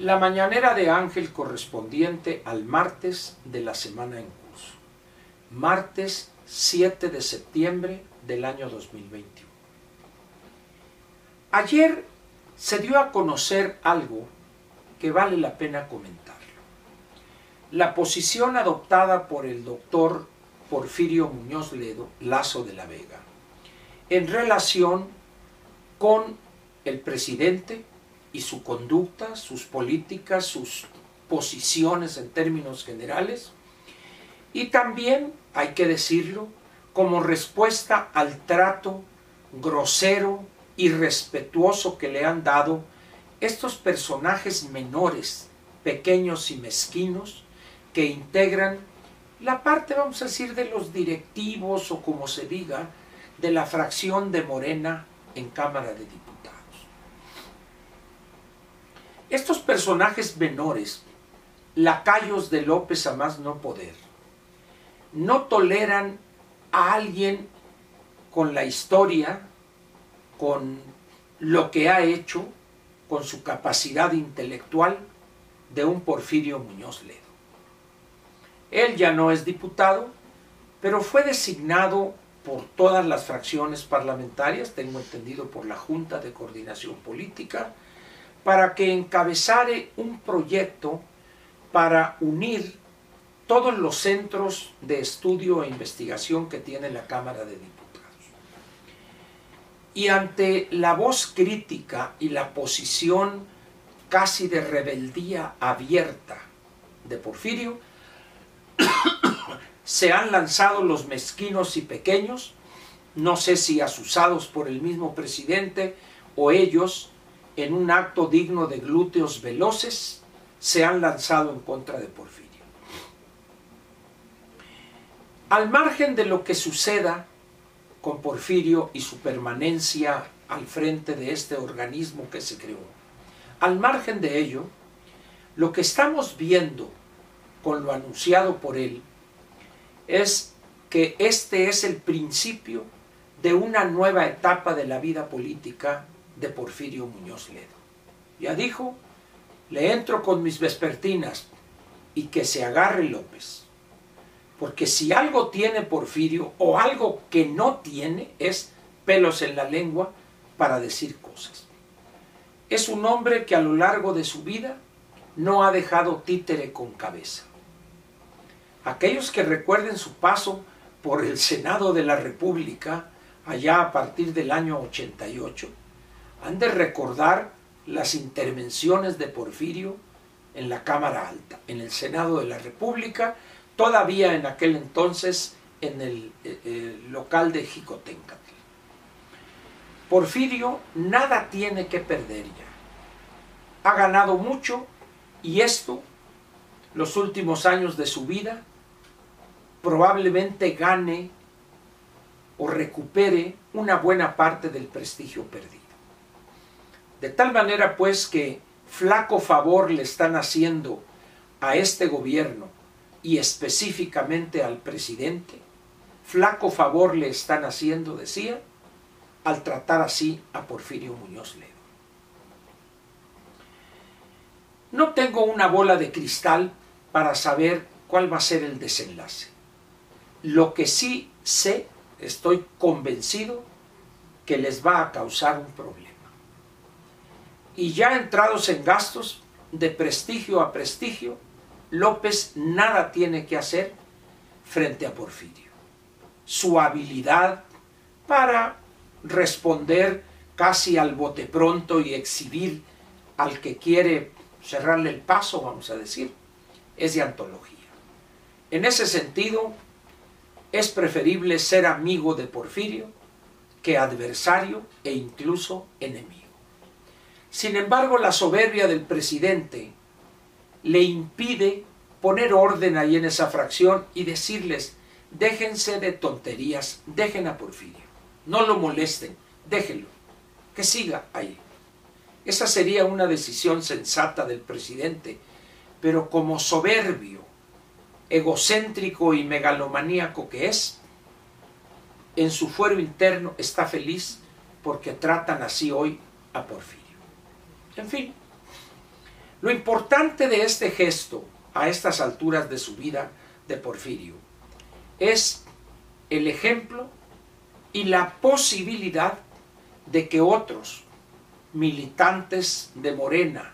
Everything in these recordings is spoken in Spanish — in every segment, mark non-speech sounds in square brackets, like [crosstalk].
La mañanera de Ángel correspondiente al martes de la semana en curso. Martes 7 de septiembre del año 2021. Ayer se dio a conocer algo que vale la pena comentarlo. La posición adoptada por el doctor Porfirio Muñoz Ledo, Lazo de la Vega, en relación con el presidente y su conducta, sus políticas, sus posiciones en términos generales, y también, hay que decirlo, como respuesta al trato grosero, irrespetuoso que le han dado estos personajes menores, pequeños y mezquinos, que integran la parte, vamos a decir, de los directivos o como se diga, de la fracción de Morena en Cámara de Diputados. Estos personajes menores, lacayos de López a más no poder, no toleran a alguien con la historia, con lo que ha hecho, con su capacidad intelectual de un Porfirio Muñoz Ledo. Él ya no es diputado, pero fue designado por todas las fracciones parlamentarias, tengo entendido por la Junta de Coordinación Política, para que encabezare un proyecto para unir todos los centros de estudio e investigación que tiene la Cámara de Diputados. Y ante la voz crítica y la posición casi de rebeldía abierta de Porfirio, [coughs] se han lanzado los mezquinos y pequeños, no sé si asusados por el mismo presidente o ellos, en un acto digno de glúteos veloces, se han lanzado en contra de Porfirio. Al margen de lo que suceda con Porfirio y su permanencia al frente de este organismo que se creó, al margen de ello, lo que estamos viendo con lo anunciado por él es que este es el principio de una nueva etapa de la vida política de Porfirio Muñoz Ledo. Ya dijo, le entro con mis vespertinas y que se agarre López. Porque si algo tiene Porfirio o algo que no tiene es pelos en la lengua para decir cosas. Es un hombre que a lo largo de su vida no ha dejado títere con cabeza. Aquellos que recuerden su paso por el Senado de la República allá a partir del año 88, han de recordar las intervenciones de Porfirio en la Cámara Alta, en el Senado de la República, todavía en aquel entonces en el, eh, eh, local de Jicotencatl. Porfirio nada tiene que perder ya. Ha ganado mucho y esto, los últimos años de su vida, probablemente gane o recupere una buena parte del prestigio perdido. De tal manera pues que flaco favor le están haciendo a este gobierno y específicamente al presidente, flaco favor le están haciendo, decía, al tratar así a Porfirio Muñoz Ledo. No tengo una bola de cristal para saber cuál va a ser el desenlace. Lo que sí sé, estoy convencido, que les va a causar un problema. Y ya entrados en gastos de prestigio a prestigio, López nada tiene que hacer frente a Porfirio. Su habilidad para responder casi al bote pronto y exhibir al que quiere cerrarle el paso, vamos a decir, es de antología. En ese sentido, es preferible ser amigo de Porfirio que adversario e incluso enemigo. Sin embargo, la soberbia del presidente le impide poner orden ahí en esa fracción y decirles, déjense de tonterías, dejen a Porfirio, no lo molesten, déjenlo, que siga ahí. Esa sería una decisión sensata del presidente, pero como soberbio, egocéntrico y megalomaníaco que es, en su fuero interno está feliz porque tratan así hoy a Porfirio. En fin, Lo importante de este gesto a estas alturas de su vida de Porfirio es el ejemplo y la posibilidad de que otros militantes de Morena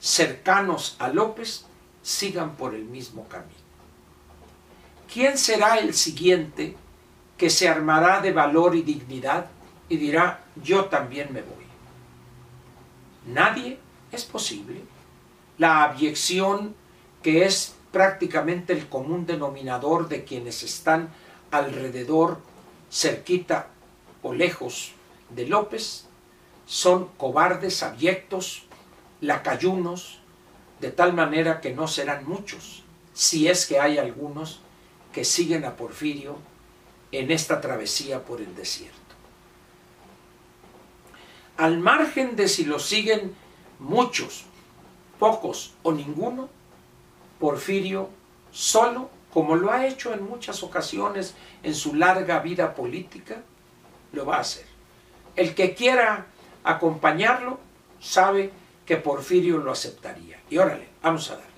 cercanos a López sigan por el mismo camino. ¿Quién será el siguiente que se armará de valor y dignidad y dirá, yo también me voy? Nadie es posible. La abyección, que es prácticamente el común denominador de quienes están alrededor, cerquita o lejos de López, son cobardes, abyectos, lacayunos, de tal manera que no serán muchos, si es que hay algunos que siguen a Porfirio en esta travesía por el desierto. Al margen de si lo siguen muchos, pocos o ninguno, Porfirio solo, como lo ha hecho en muchas ocasiones en su larga vida política, lo va a hacer. El que quiera acompañarlo sabe que Porfirio lo aceptaría. Y órale, vamos a darle.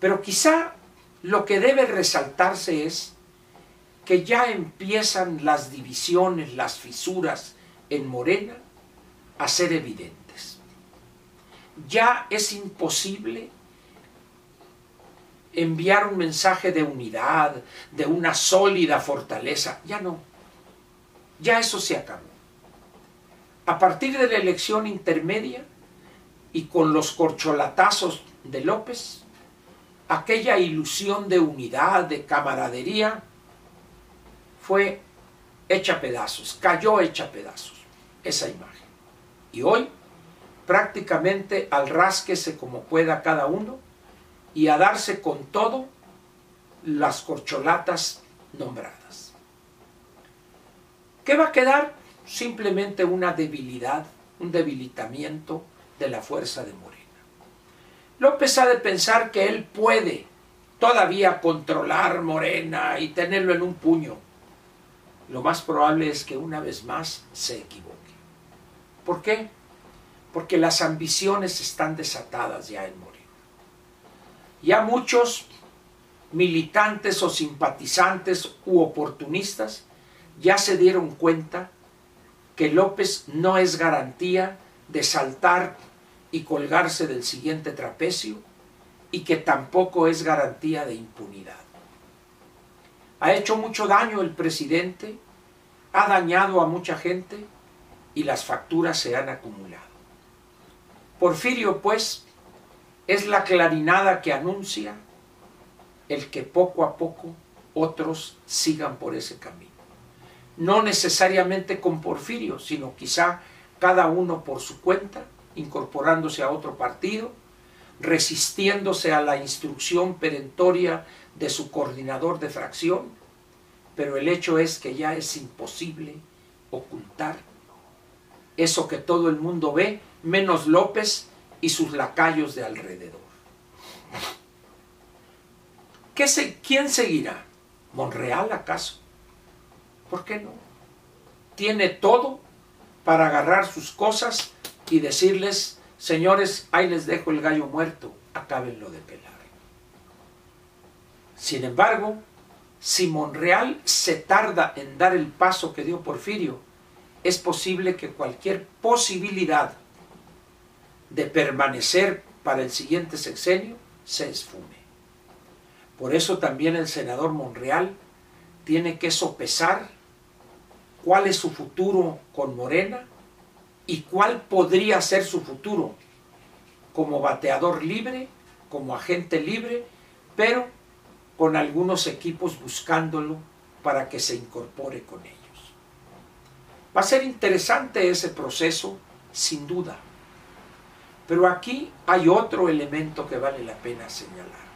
Pero quizá lo que debe resaltarse es que ya empiezan las divisiones, las fisuras en Morena a ser evidentes. Ya es imposible enviar un mensaje de unidad, de una sólida fortaleza. Ya no. Ya eso se acabó. A partir de la elección intermedia y con los corcholatazos de López, aquella ilusión de unidad, de camaradería, fue hecha pedazos, cayó hecha pedazos esa imagen. Y hoy prácticamente al rásquese como pueda cada uno y a darse con todo las corcholatas nombradas. ¿Qué va a quedar? Simplemente una debilidad, un debilitamiento de la fuerza de Morena. López ha de pensar que él puede todavía controlar Morena y tenerlo en un puño. Lo más probable es que una vez más se equivoque. ¿Por qué? Porque las ambiciones están desatadas ya en Morena. Ya muchos militantes o simpatizantes u oportunistas ya se dieron cuenta que López no es garantía de saltar y colgarse del siguiente trapecio y que tampoco es garantía de impunidad. Ha hecho mucho daño el presidente, ha dañado a mucha gente y las facturas se han acumulado. Porfirio, pues, es la clarinada que anuncia el que poco a poco otros sigan por ese camino. No necesariamente con Porfirio, sino quizá cada uno por su cuenta, incorporándose a otro partido, resistiéndose a la instrucción perentoria de su coordinador de fracción, pero el hecho es que ya es imposible ocultar eso que todo el mundo ve, menos López y sus lacayos de alrededor. ¿Qué ¿Quién seguirá? ¿Monreal acaso? ¿Por qué no? Tiene todo para agarrar sus cosas y decirles, señores, ahí les dejo el gallo muerto, acábenlo de pelar. Sin embargo, si Monreal se tarda en dar el paso que dio Porfirio, es posible que cualquier posibilidad de permanecer para el siguiente sexenio se esfume. Por eso también el senador Monreal tiene que sopesar cuál es su futuro con Morena y cuál podría ser su futuro como bateador libre, como agente libre, pero con algunos equipos buscándolo para que se incorpore con ellos. Va a ser interesante ese proceso, sin duda. Pero aquí hay otro elemento que vale la pena señalar.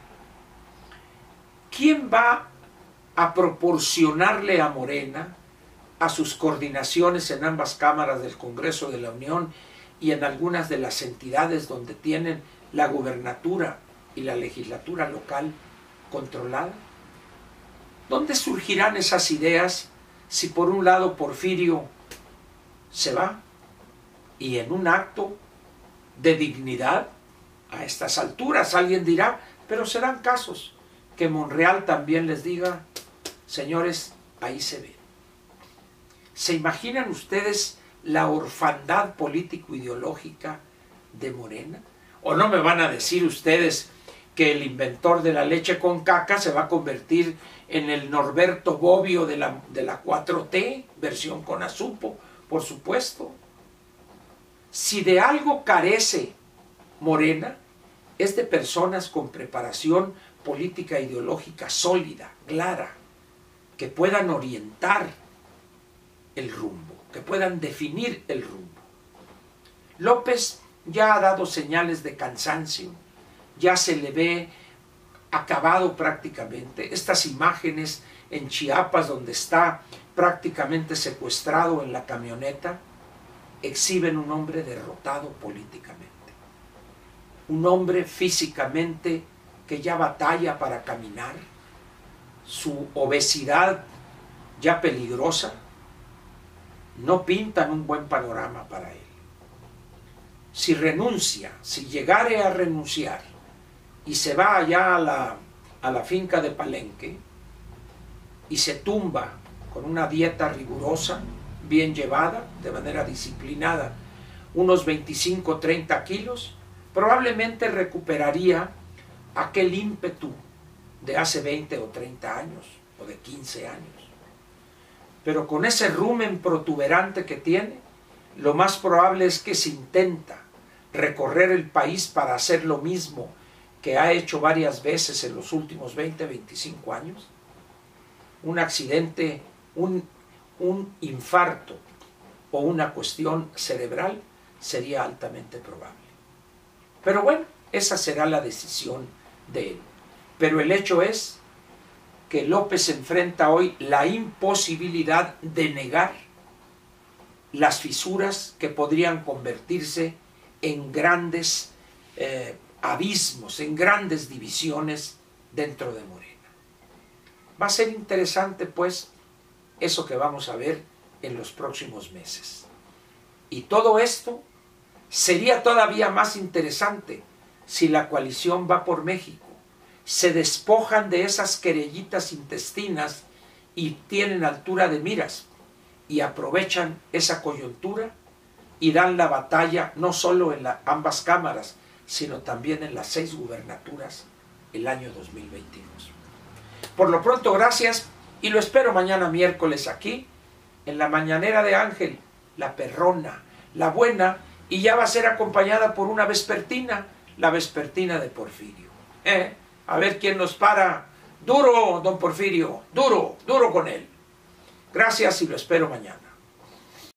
¿Quién va a proporcionarle a Morena, a sus coordinaciones en ambas cámaras del Congreso de la Unión y en algunas de las entidades donde tienen la gubernatura y la legislatura local controlada? ¿Dónde surgirán esas ideas si por un lado Porfirio se va y en un acto de dignidad a estas alturas. Alguien dirá, pero serán casos que Monreal también les diga, señores, ahí se ve. ¿Se imaginan ustedes la orfandad político-ideológica de Morena? ¿O no me van a decir ustedes que el inventor de la leche con caca se va a convertir en el Norberto Bobbio de la, de la 4T, versión con azupo, por supuesto? Si de algo carece Morena, es de personas con preparación política ideológica sólida, clara, que puedan orientar el rumbo, que puedan definir el rumbo. López ya ha dado señales de cansancio, ya se le ve acabado prácticamente. Estas imágenes en Chiapas, donde está prácticamente secuestrado en la camioneta, exhiben un hombre derrotado políticamente. Un hombre físicamente que ya batalla para caminar, su obesidad ya peligrosa, no pintan un buen panorama para él. Si renuncia, si llegare a renunciar y se va allá a la, a la finca de Palenque y se tumba con una dieta rigurosa, bien llevada, de manera disciplinada, unos 25 30 kilos, probablemente recuperaría aquel ímpetu de hace 20 o 30 años, o de 15 años. Pero con ese rumen protuberante que tiene, lo más probable es que se intenta recorrer el país para hacer lo mismo que ha hecho varias veces en los últimos 20, 25 años. Un accidente, un, un infarto o una cuestión cerebral sería altamente probable. Pero bueno, esa será la decisión de él. Pero el hecho es que López enfrenta hoy la imposibilidad de negar las fisuras que podrían convertirse en grandes eh, abismos, en grandes divisiones dentro de Morena. Va a ser interesante, pues, eso que vamos a ver en los próximos meses. Y todo esto sería todavía más interesante si la coalición va por México, se despojan de esas querellitas intestinas y tienen altura de miras y aprovechan esa coyuntura y dan la batalla no solo en ambas cámaras, sino también en las seis gubernaturas el año 2022. Por lo pronto, gracias y lo espero mañana miércoles aquí, en la mañanera de Ángel, la perrona, la buena, y ya va a ser acompañada por una vespertina la vespertina de Porfirio. ¿Eh? A ver quién nos para. Duro, don Porfirio, duro, duro con él. Gracias y lo espero mañana.